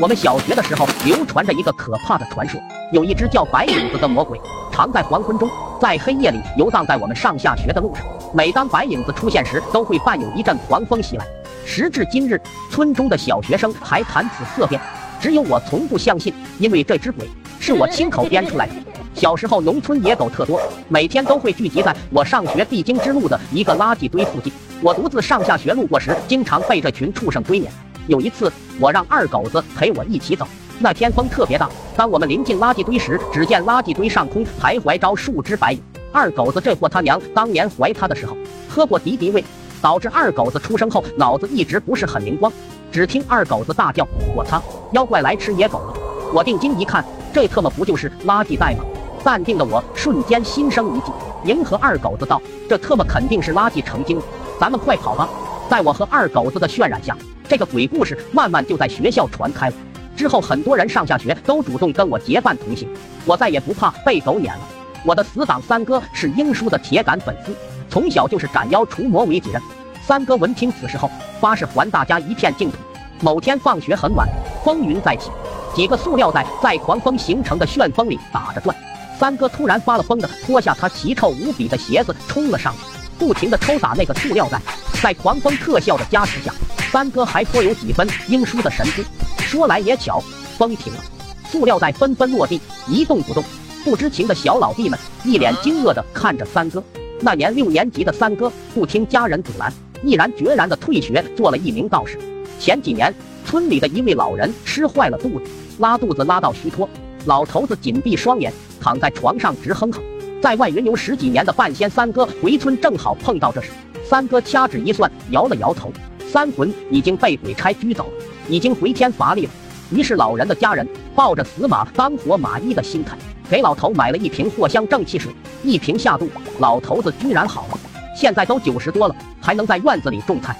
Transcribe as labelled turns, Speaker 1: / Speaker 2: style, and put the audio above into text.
Speaker 1: 我们小学的时候流传着一个可怕的传说，有一只叫白影子的魔鬼，常在黄昏中，在黑夜里游荡在我们上下学的路上。每当白影子出现时，都会伴有一阵狂风袭来。时至今日，村中的小学生还谈此色变，只有我从不相信，因为这只鬼是我亲口编出来的。小时候，农村野狗特多，每天都会聚集在我上学必经之路的一个垃圾堆附近。我独自上下学路过时，经常被这群畜生追撵。有一次，我让二狗子陪我一起走。那天风特别大，当我们临近垃圾堆时，只见垃圾堆上空徘徊着数只白蚁。二狗子这货他娘当年怀他的时候喝过敌敌畏，导致二狗子出生后脑子一直不是很灵光。只听二狗子大叫：“我擦，妖怪来吃野狗了！”我定睛一看，这特么不就是垃圾袋吗？淡定的我瞬间心生一计，迎合二狗子道：“这特么肯定是垃圾成精了，咱们快跑吧！”在我和二狗子的渲染下。这个鬼故事慢慢就在学校传开了。之后，很多人上下学都主动跟我结伴同行，我再也不怕被狗撵了。我的死党三哥是英叔的铁杆粉丝，从小就是斩妖除魔为己任。三哥闻听此事后，发誓还大家一片净土。某天放学很晚，风云再起，几个塑料袋在狂风形成的旋风里打着转。三哥突然发了疯的脱下他奇臭无比的鞋子冲了上去，不停的抽打那个塑料袋。在狂风特效的加持下。三哥还颇有几分英叔的神姿。说来也巧，风停了，塑料袋纷纷落地，一动不动。不知情的小老弟们一脸惊愕地看着三哥。那年六年级的三哥不听家人阻拦，毅然决然地退学做了一名道士。前几年，村里的一位老人吃坏了肚子，拉肚子拉到虚脱，老头子紧闭双眼，躺在床上直哼哼。在外云游十几年的半仙三哥回村，正好碰到这事。三哥掐指一算，摇了摇头。三魂已经被鬼差拘走了，已经回天乏力了。于是老人的家人抱着死马当活马医的心态，给老头买了一瓶藿香正气水，一瓶下肚，老头子居然好了。现在都九十多了，还能在院子里种菜。